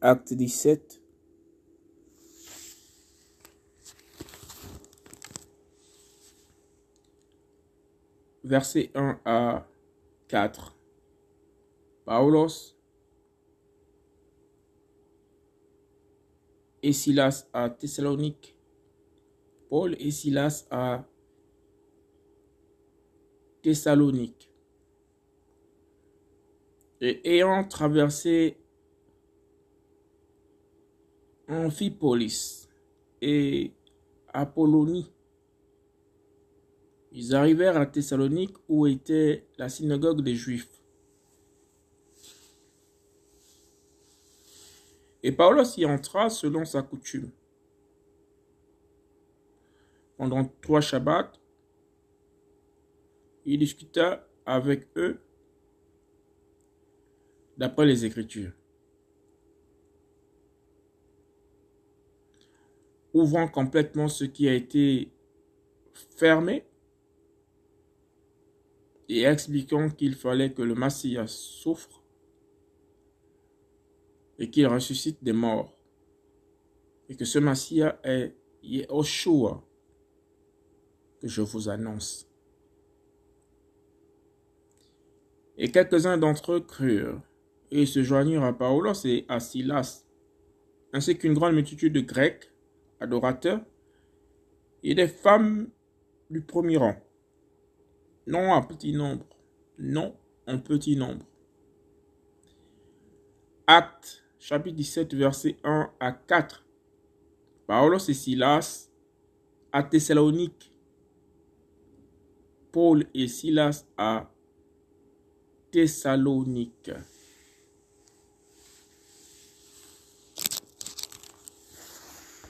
Acte 17. Versets 1 à 4. Paulos et Silas à Thessalonique. Paul et Silas à Thessalonique. Et ayant traversé Amphipolis et Apollonie, ils arrivèrent à Thessalonique où était la synagogue des Juifs. Et Paulos y entra selon sa coutume. Pendant trois Shabbats, il discuta avec eux d'après les Écritures. Ouvrant complètement ce qui a été fermé et expliquant qu'il fallait que le Messie souffre et qu'il ressuscite des morts. Et que ce Messie est Yehoshua que je vous annonce. Et quelques-uns d'entre eux crurent et se joignirent à Paulos et à Silas, ainsi qu'une grande multitude de Grecs, adorateurs, et des femmes du premier rang. Non en petit nombre, non en petit nombre. Acte chapitre 17, verset 1 à 4. Paulos et Silas à Thessalonique. Paul et Silas à Thessalonique.